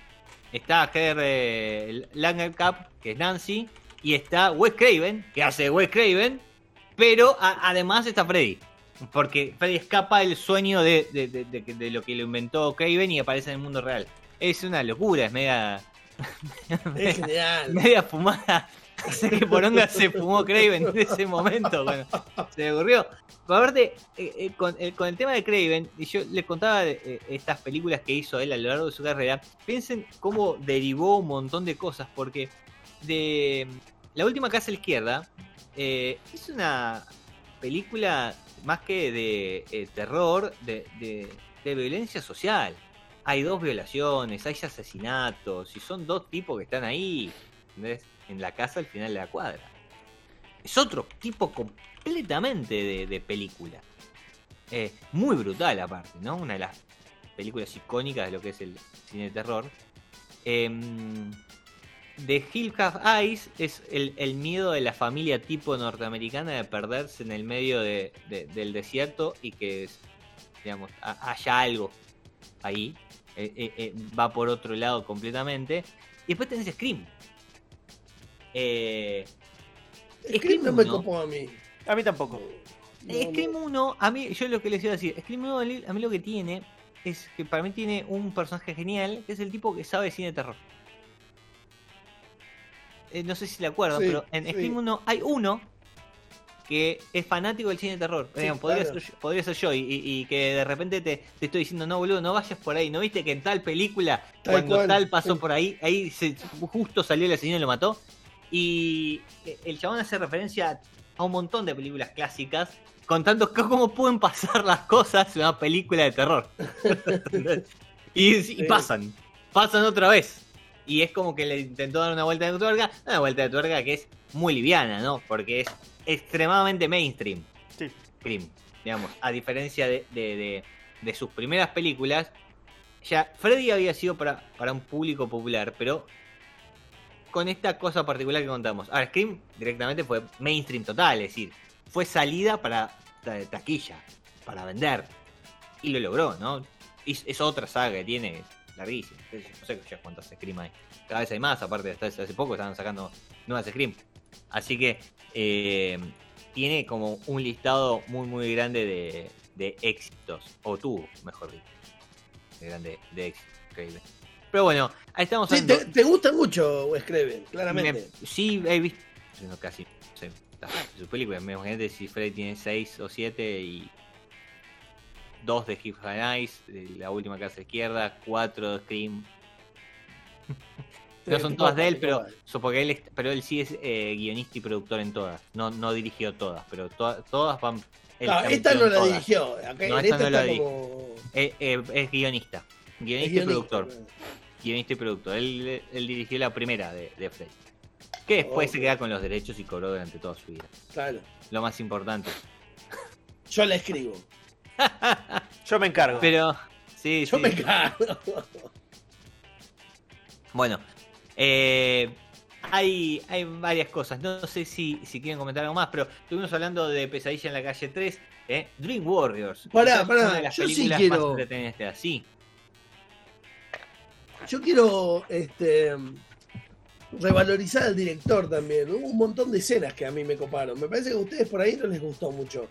está Heather eh, Langenkamp, que es Nancy, y está Wes Craven, que hace Wes Craven, pero a- además está Freddy. Porque Freddy escapa del sueño de, de- de- lo que lo inventó Craven y aparece en el mundo real. Es una locura, es media, Es genial. media fumada. Sé qué poronga se fumó Craven en ese momento cuando se le ocurrió. Pero aparte, eh, eh, con, eh, con el tema de Craven, y yo le contaba eh, estas películas que hizo él a lo largo de su carrera, piensen cómo derivó un montón de cosas, porque de La última casa a la izquierda es una película más que de terror, de, de- de violencia social. Hay dos violaciones, hay asesinatos, y son dos tipos que están ahí, ¿entendés? En la casa al final de la cuadra. Es otro tipo completamente de, película. Eh, muy brutal aparte, ¿no? Una de las películas icónicas de lo que es el cine de terror. Em, The Hill Have Eyes es el, miedo de la familia tipo norteamericana de perderse en el medio de- de- del desierto y que, digamos, ha- haya algo ahí. Eh, eh, eh, va por otro lado completamente. Y después tenés Scream. Eh, Scream no me copó a mí. A mí tampoco. No, Eh, Scream no. 1, a mí, yo lo que les iba a decir, Scream 1 a mí lo que tiene es que para mí tiene un personaje genial, que es el tipo que sabe cine de terror. Eh, no sé si le acuerdan, Sí, pero en sí. Scream 1 hay uno que es fanático del cine de terror. Sí, Digamos, podría, claro. ser, yo- podría ser yo, y, y- y que de repente te, te estoy diciendo, no, boludo, no vayas por ahí. ¿No viste que en tal película, Tal cuando cual, tal pasó sí. por ahí, ahí se, justo salió el asesino y lo mató? Y eh, el chabón hace referencia a un montón de películas clásicas contando cómo pueden pasar las cosas en una película de terror. y, y Sí. pasan, pasan otra vez. Y es como que le intentó dar una vuelta de tuerca, una vuelta de tuerca que es muy liviana, ¿no? Porque es extremadamente mainstream. Sí. Scream, digamos, a diferencia de, de- de- de sus primeras películas, ya Freddy había sido para, para un público popular, pero con esta cosa particular que contamos. Ahora, Scream directamente fue mainstream total, es decir, fue salida para ta- taquilla, para vender. Y lo logró, ¿no? Y es- otra saga que tiene, larguísima. No sé cuántas Scream hay. Cada vez hay más, aparte, hasta hace poco estaban sacando nuevas Scream. Así que eh, tiene como un listado muy, muy grande de, de éxitos. O tuvo, mejor dicho. De grande de éxitos. Increíble. Pero bueno, ahí estamos Sí, te, te gusta mucho Wes Craven, claramente. me- sí, he visto. no, casi. no sé, está, su película. Me imagínate si Freddy tiene 6 o 7 y. 2 de Hip Nice, la última casa izquierda, 4 de Scream. No son todas de él, pero, porque él, pero él sí es eh, guionista y productor en todas. No, no dirigió todas, pero to- todas van. está esta no la todas. dirigió. Acá, No, esta esta no la dirigió. Eh, eh, es guionista. es Guionista y productor. Guionista y productor. Él, él dirigió la primera de, de Freddy. Que después se queda con los derechos y cobró durante toda su vida. Claro. Lo más importante. Yo la escribo. Yo me encargo. Pero, sí, Yo sí. me cago. Bueno, eh, hay, hay varias cosas. No sé si, si quieren comentar algo más, pero estuvimos hablando de Pesadilla en la calle 3, ¿eh? Dream Warriors. Pará, pará, Una de las yo sí películas quiero- más entretenidas. Sí, Yo quiero este revalorizar al director también. Hubo un montón de escenas que a mí me coparon. Me parece que a ustedes por ahí no les gustó mucho.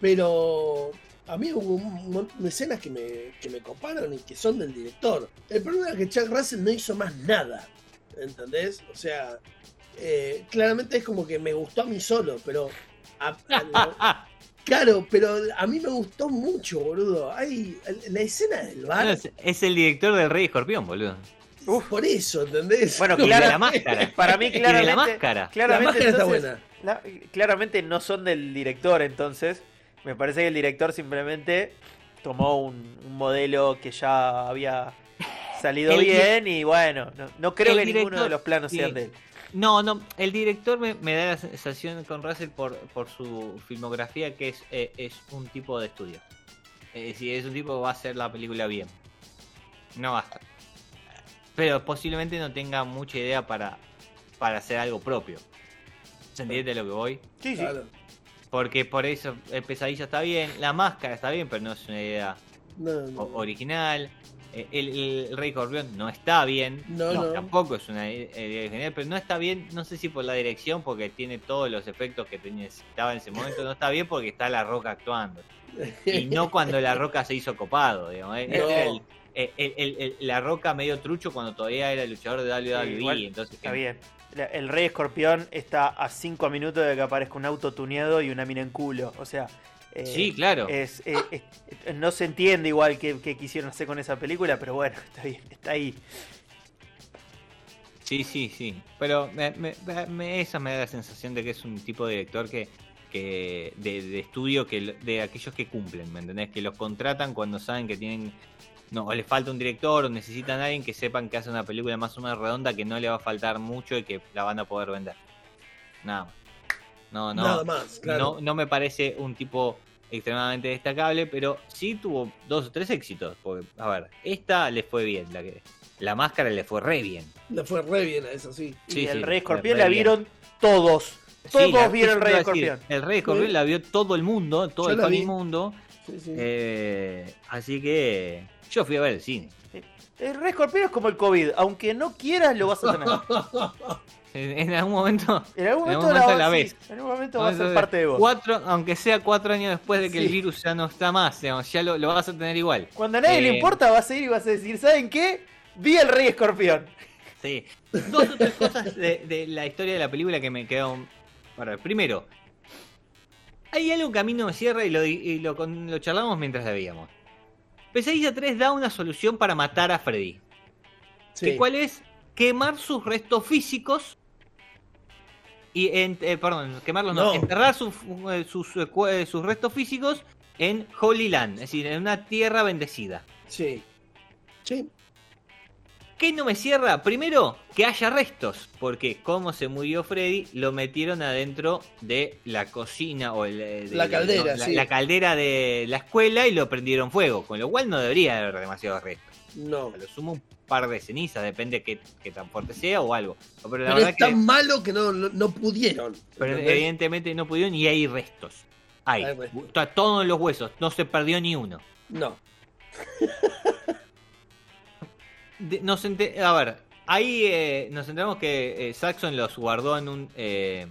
Pero a mí hubo un montón de escenas que me, que me coparon y que son del director. El problema es que Chuck Russell no hizo más nada. ¿Entendés? O sea, eh, claramente es como que me gustó a mí solo, pero... a- claro, pero a mí me gustó mucho, boludo. Hay la escena del bar. No, es, es el director del Rey Escorpión, boludo. Uf, por eso, ¿entendés? Bueno, claro, la máscara. Para mí, claramente. la máscara. la Claramente, máscara está buena. la- claramente no son del director, entonces. Me parece que el director simplemente tomó un, un modelo que ya había salido El bien y bueno, no, no creo que ninguno de los planos sí. sean de él. No, no, el director me, me da la sensación con Russell por, por su filmografía que es, eh, es un tipo de estudio. Es decir, es un tipo que va a hacer la película bien. No basta. Pero posiblemente no tenga mucha idea para, para hacer algo propio. ¿Se entiende lo que voy? Sí, sí. Claro. Porque por eso el pesadilla está bien, la máscara está bien, pero no es una idea No, no. o- original. El, el Rey Corbión no está bien. No, no. Tampoco es una i- idea original, pero no está bien, no sé si por la dirección, porque tiene todos los efectos que te necesitaba en ese momento. No está bien porque está La Roca actuando. Y no cuando La Roca se hizo copado, digamos. Este No. era el- el- el- el- el- La Roca medio trucho cuando todavía era luchador de WWE. igual entonces, Está bien. El Rey Escorpión está a 5 minutos de que aparezca un auto tuneado y una mina en culo. O sea. Eh, Sí, claro. es- eh, es- no se entiende igual que, quisieron hacer con esa película, pero bueno, está bien, está ahí. Sí, sí, sí. Pero me, me- me- esa me da la sensación de que es un tipo de director que, que de, de estudio que de aquellos que cumplen, ¿me entendés? Que los contratan cuando saben que tienen no o les falta un director o necesitan a alguien que sepan que hace una película más o menos redonda que no le va a faltar mucho y que la van a poder vender. Nada más. No, no. Nada más, claro. No, no me parece un tipo extremadamente destacable, pero sí tuvo dos o tres éxitos. Porque, a ver, esta le fue bien, la que la máscara le fue re bien. Le fue re bien a eso, sí. Y el sí, Rey re Escorpión la vieron todos. Todos Sí, la- vieron el Rey Escorpión. El Rey Escorpión Sí. la vio todo el mundo, todo Yo el mundo. Sí, sí. eh, así que yo fui a ver el cine. El Rey Escorpión es como el COVID. Aunque no quieras, lo vas a tener. En, en algún momento. En algún En momento, algún momento la, la sí. En algún momento va a ser parte de vos. Cuatro, aunque sea cuatro años después de que el virus ya no está más, digamos, ya lo, lo vas a tener igual. Cuando a nadie le Eh, importa, vas a ir y vas a decir, ¿saben qué? Vi el Rey Escorpión. Sí. Dos o tres cosas de, de la historia de la película que me quedaron. Para ver. Primero, hay algo que a mí no me cierra y lo, y lo, con- lo charlamos mientras la veíamos. Pesadilla 3 da una solución para matar a Freddy. Sí. que ¿Cuál es? Quemar sus restos físicos. Y en- eh, perdón, quemarlos no, No. enterrar sus, eh, sus, eh, eh, sus restos físicos en Holy Land, es decir, en una tierra bendecida. Sí. Sí. ¿Qué no me cierra? Primero, que haya restos, porque como se murió Freddy, lo metieron adentro de la cocina o el, eh, de- La caldera, la, sí. la caldera de la escuela y lo prendieron fuego, con lo cual no debería haber demasiados restos. No. A lo sumo un par de cenizas, depende qué, qué tan fuerte sea o algo. Pero la Pero verdad es tan que malo que no, no, no pudieron. pero ¿entendés? evidentemente no pudieron y hay restos. Hay. Hay restos. Todos los huesos, no se perdió ni uno. No. De- nos ente- a ver, ahí eh, nos enteramos que eh, Saxon los guardó en un. eh,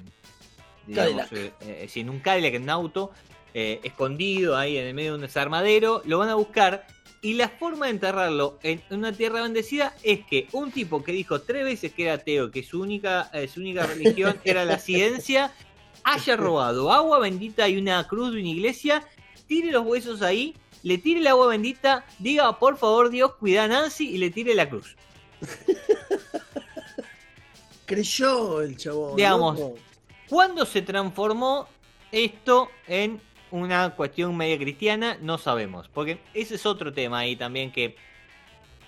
digamos, eh, sí, en un Cadillac, en un auto. escondido ahí en el medio de un desarmadero, lo van a buscar y la forma de enterrarlo en una tierra bendecida es que un tipo que dijo tres veces que era ateo, que su única, su única religión era la ciencia, haya robado agua bendita y una cruz de una iglesia, tire los huesos ahí, le tire el agua bendita, diga por favor Dios, cuida a Nancy y le tire la cruz. Creyó el chabón. Digamos. loco. ¿Cuándo se transformó esto en una cuestión media cristiana? No sabemos, porque ese es otro tema ahí también que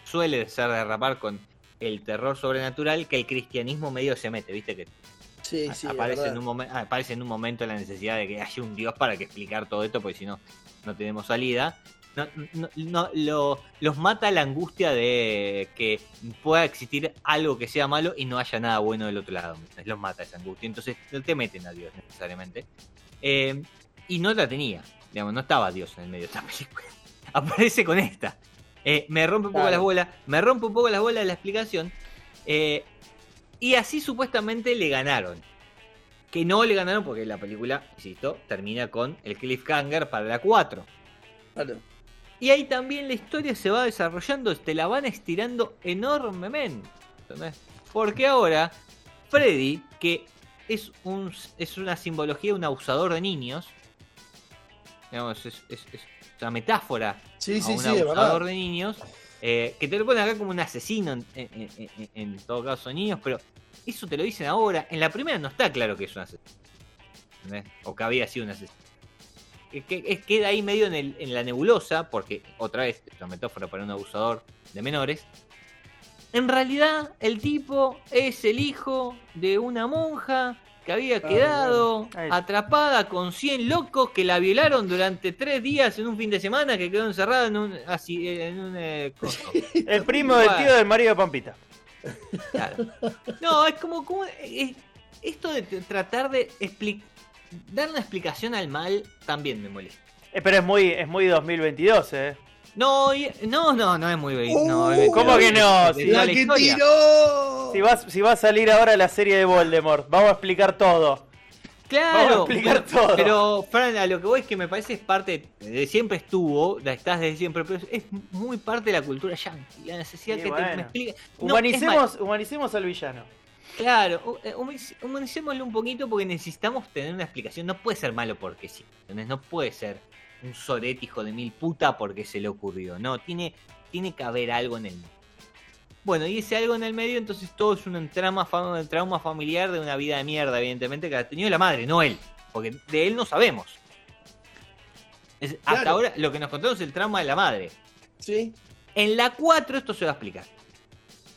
suele ser derrapar con el terror sobrenatural que el cristianismo medio se mete, viste que Sí, sí, aparece, es en un verdad. momen- aparece en un momento la necesidad de que haya un dios para que explicar todo esto, porque si no, no tenemos salida. No, no- no- lo- los mata la angustia de que pueda existir algo que sea malo y no haya nada bueno del otro lado. Los mata esa angustia. Entonces no te meten a Dios necesariamente. Eh, y no la tenía. Digamos, no estaba Dios en el medio de esta película. Aparece con esta. Eh, me rompe un poco Claro. las bolas. Me rompe un poco las bolas de la explicación. Eh, y así supuestamente le ganaron. Que no le ganaron porque la película, insisto, termina con el cliffhanger para la 4. Claro. Y ahí también la historia se va desarrollando, te la van estirando enormemente. ¿entendés? Porque ahora, Freddy, que es, un, es una simbología, un abusador de niños, digamos, es, es- es una metáfora Sí, a sí, un sí, abusador de niños, eh, que te lo ponen acá como un asesino en, en- en- en- todo caso niños, pero eso te lo dicen ahora. En la primera no está claro que es un asesino. O que había sido un asesino. Que, que- queda ahí medio en, en la nebulosa, porque otra vez es una metáfora para un abusador de menores. En realidad, el tipo es el hijo de una monja que había quedado atrapada con 100 locos que la violaron durante tres días en un fin de semana que quedó encerrada en un, así, en un eh, coso. El primo del tío del marido de Pampita. Claro. No, es como, como es- esto de tratar de dar una explicación al mal también me molesta. Eh, pero es muy, es muy 2022, ¿eh? No, no, no, no es muy bello. no, Uh, ¿cómo que no? Si ¡La que historia. tiró! Si va, si va a salir ahora la serie de Voldemort, vamos a explicar todo. Claro, Vamos a explicar pero, todo. pero, Fran, a lo que voy es que me parece es parte, de siempre estuvo, la estás desde siempre, pero es muy parte de la cultura yankee, la necesidad Sí, que te, me explique. No, humanicemos al villano. Claro, eh, humanic- humanicémoslo un poquito porque necesitamos tener una explicación. No puede ser malo porque sí. ¿entendés? No puede ser un sorete hijo de mil puta porque se le ocurrió. No, tiene, tiene que haber algo en el medio. Bueno, y ese algo en el medio, entonces todo es un trauma, un trauma familiar de una vida de mierda, evidentemente, que ha tenido la madre, no él. Porque de él no sabemos. Es- Hasta ahora lo que nos contamos es el trauma de la madre. Sí. En la 4 esto se va a explicar.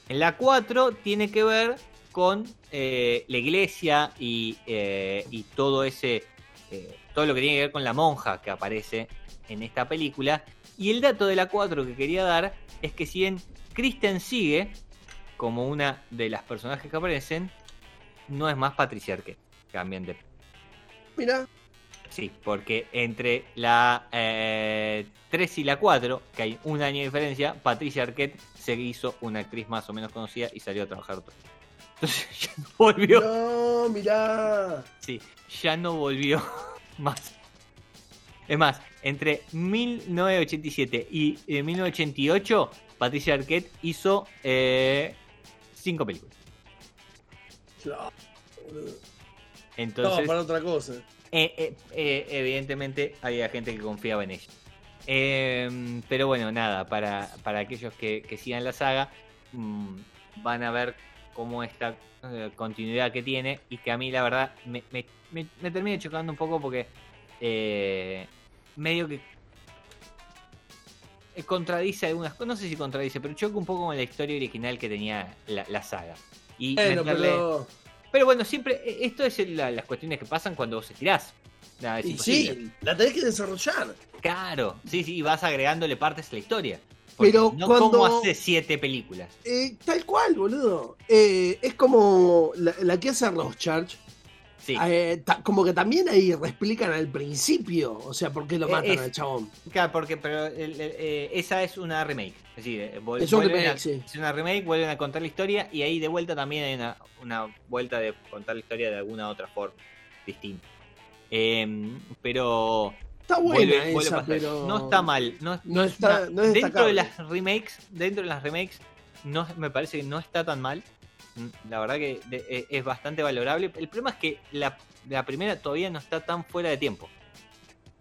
En la 4 tiene que ver con eh, la iglesia y, eh, y todo ese eh, todo lo que tiene que ver con la monja que aparece en esta película. Y el dato de la 4 que quería dar es que si bien Kristen sigue como una de las personajes que aparecen, no es más Patricia Arquette. Cambian de Mira. Sí, porque entre la eh, 3 y la 4, que hay un año de diferencia, Patricia Arquette se hizo una actriz más o menos conocida y salió a trabajar otro. Entonces ya no volvió. No, mirá. Sí, ya no volvió más. Es más, entre 1987 y eh, 1988, Patricia Arquette hizo eh, cinco películas. Claro. Entonces, No, para otra cosa. Eh, eh, eh, evidentemente había gente que confiaba en ella. Eh, pero bueno, nada, para, para aquellos que, que sigan la saga, mm, van a ver cómo esta eh, continuidad que tiene y que a mí la verdad me, me, me- me termina chocando un poco porque eh, medio que contradice algunas cosas, no sé si contradice, pero choca un poco con la historia original que tenía la, la saga. Y Bueno, meterle- pero. pero bueno, siempre, eh, esto es la- las cuestiones que pasan cuando vos estirás. Nada, es Y sí, la tenés que desarrollar. Claro, sí, sí, vas agregándole partes a la historia. Porque Pero no cuando- como hace siete películas. Eh, tal cual, boludo. Eh, es como la, la que hace Church. Sí, Eh, ta- como que también ahí reexplican al principio. O sea, por qué lo matan es- al chabón. claro, porque pero el- el- esa es una remake. Es decir, vol- Es un remake, a- sí. es una remake, vuelven a contar la historia y ahí de vuelta también hay una, una vuelta de contar la historia de alguna otra forma distinta. Em, pero Está buena vuelve- esa, pero. No está mal. No, No es está- una- no es dentro de las remakes, dentro de las remakes, no, me parece que no está tan mal. La verdad que de- e- es bastante valorable. El problema es que la, la primera todavía no está tan fuera de tiempo.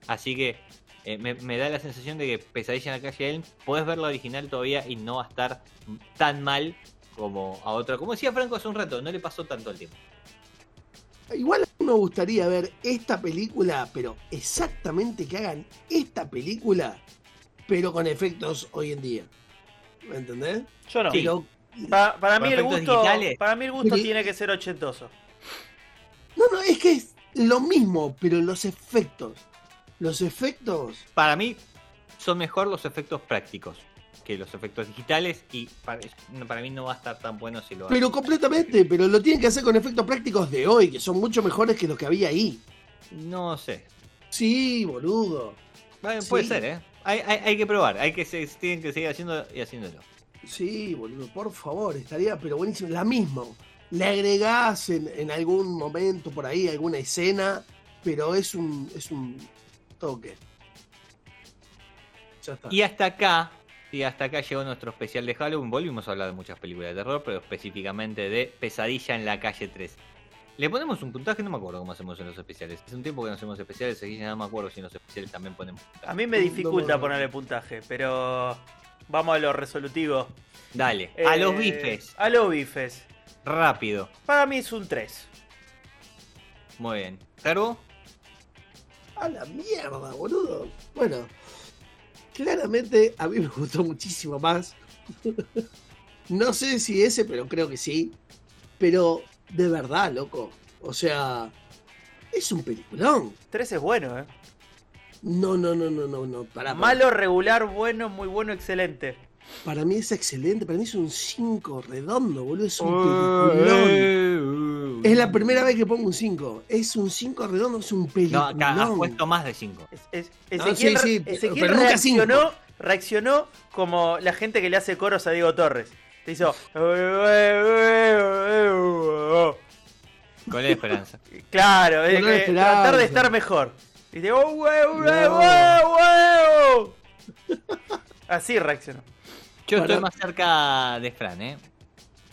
Así que eh, me, me da la sensación de que Pesadilla en la calle Elm, puedes ver la original todavía y no va a estar tan mal como a otra. Como decía Franco hace un rato, no le pasó tanto el tiempo. Igual a mí me gustaría ver esta película, pero exactamente que hagan esta película, pero con efectos hoy en día. ¿Me entendés? Yo no. Sí. Pero, Pa- para, ¿Con mí el gusto, para mí el gusto tiene que ser ochentoso. no, no, es que es lo mismo, pero los efectos. Los efectos. Para mí son mejor los efectos prácticos que los efectos digitales y para, para mí no va a estar tan bueno si lo hacen. Pero completamente, pero lo tienen que hacer con efectos prácticos de hoy, que son mucho mejores que los que había ahí. No sé. Sí, boludo. Puede ser, ¿eh? Hay, hay, hay que probar, hay que se, tienen que seguir haciendo y haciéndolo. Sí, boludo, por favor, estaría, pero buenísimo. La misma. Le agregás en, en algún momento por ahí alguna escena, pero es un, es un toque. Ya está. Y hasta acá, y hasta acá llegó nuestro especial de Halloween. Volvimos a hablar de muchas películas de terror, pero específicamente de Pesadilla en la calle 3. Le ponemos un puntaje, no me acuerdo cómo hacemos en los especiales. Es un tiempo que no hacemos especiales, así que no me acuerdo si en los especiales también ponemos puntaje. A mí me dificulta no. ponerle puntaje, pero vamos a lo resolutivo. Dale, a los Eh, bifes, A los bifes. rápido. Para mí es un 3. Muy bien. ¿Cargo? A la mierda, boludo. Bueno, claramente a mí me gustó muchísimo más. no sé si ese, pero creo que sí. Pero de verdad, loco. O sea, es un peliculón. 3 es bueno, ¿eh? No, no, no, no, no, no. Para, Malo, regular, bueno, muy bueno, excelente. Para mí es excelente. Para mí es un 5 redondo, boludo. Es un peliculón. Es la primera vez que pongo un 5. Es un 5 redondo, es un No, peliculón. acá has puesto más de 5. Es- es- No, Ezequiel, sí, sí, re- Ezequiel pero nunca cinco. reaccionó, reaccionó como la gente que le hace coros a Diego Torres. Te hizo. Con la esperanza. Claro, es que esperanza. tratar de estar mejor. Y "Oh, huevo, huevo, huevo". Así reaccionó. Yo Para- estoy más cerca de Fran, ¿eh?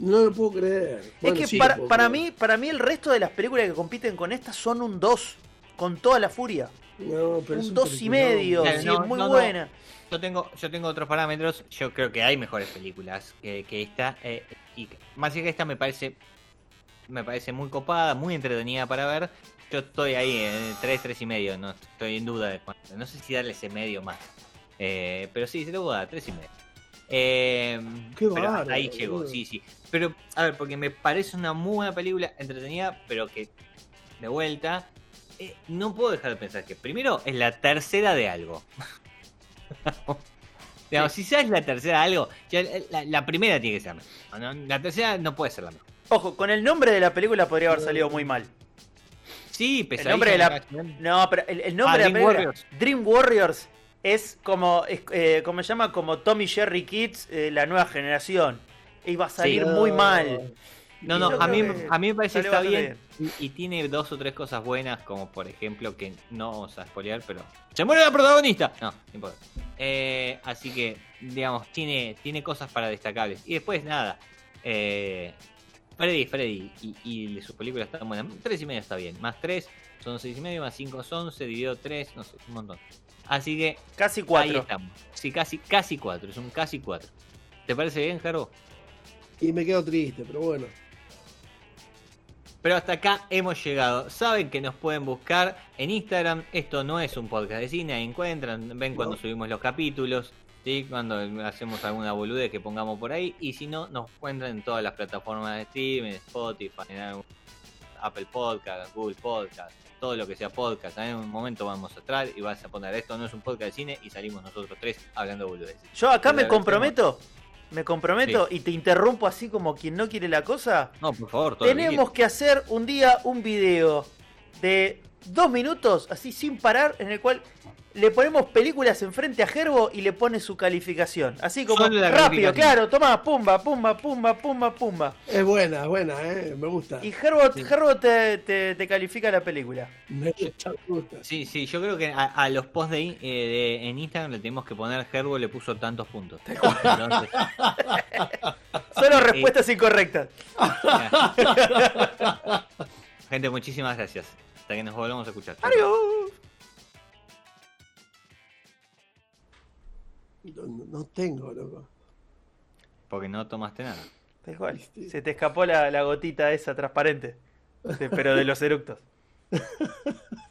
No lo puedo creer. Bueno, es que sí para, para creer. mí, para mí el resto de las películas que compiten con estas son un 2. Con toda la furia. No, pero es Un 2 y medio. Claro, sí, no, es muy no, no. buena. Yo tengo, yo tengo otros parámetros. Yo creo que hay mejores películas que, que esta. eh, y más allá que esta me parece. Me parece muy copada, muy entretenida para ver. Yo estoy ahí en 3, 3 y medio. No estoy en duda de cuánto. No sé si darle ese medio más. Eh, pero sí, se lo voy a dar, 3 y medio. Eh, Qué pero ahí llegó, sí, sí. Pero, a ver, porque me parece una muy buena película, entretenida, pero que de vuelta. eh, no puedo dejar de pensar que primero es la tercera de algo. Digamos, si ya es la tercera de algo, ya la, la- primera tiene que ser. La tercera no puede ser la mejor. Ojo, con el nombre de la película podría haber salido muy mal. Sí, pesadilla. nombre de la- No, pero el, el nombre Ah, de la Dream película, Warriors. Dream Warriors, es como, es, eh, como se llama, como Tommy Jerry Kids, eh, la nueva generación. Iba a salir Sí. muy mal. No, no, a mí, a mí me parece que está bien. Y, y tiene dos o tres cosas buenas, como por ejemplo que no vamos a spoilear, pero. ¡Se muere la protagonista! No, no importa. Eh, así que, digamos, tiene, tiene cosas para destacables. Y después, nada. Eh, Freddy, Freddy y, y sus películas están buenas. Tres y medio está bien. Más tres son seis y medio, más cinco son once, dividido tres, no sé, un montón. Así que Casi ahí cuatro. estamos. Sí, casi, casi cuatro. Es un casi cuatro. ¿Te parece bien, Jaro? Y me quedo triste, pero bueno. Pero hasta acá hemos llegado. Saben que nos pueden buscar en Instagram. Esto no es un podcast de cine. Ahí encuentran, ven cuando subimos los capítulos. ¿Sí? Cuando hacemos alguna boludez que pongamos por ahí. Y si no, nos encuentran en todas las plataformas de streaming, Spotify, en Apple Podcast, Google Podcast, todo lo que sea podcast. En un momento vamos a entrar y vas a poner esto no es un podcast de cine y salimos nosotros tres hablando de boludeces. Yo acá me comprometo, me comprometo y te interrumpo así como quien no quiere la cosa. No, por favor, todo Tenemos que hacer un día un video de dos minutos, así sin parar, en el cual le ponemos películas enfrente a Gerbo y le pone su calificación. Así como rápido, claro, toma, pumba, pumba, pumba, pumba, pumba. Es buena, es buena, ¿eh? Me gusta. Y Gerbo, Gerbo te, te- te califica la película. Me gusta, me gusta. Sí, sí, yo creo que a, a los posts de, eh, de- en Instagram le tenemos que poner Gerbo le puso tantos puntos. Entonces, Solo respuestas incorrectas. gente, muchísimas gracias. Hasta que nos volvamos a escuchar. Adiós. No, no tengo, loco. Porque no tomaste nada. Tal cual. Viste. Se te escapó la, la gotita esa transparente. de- pero de los eructos.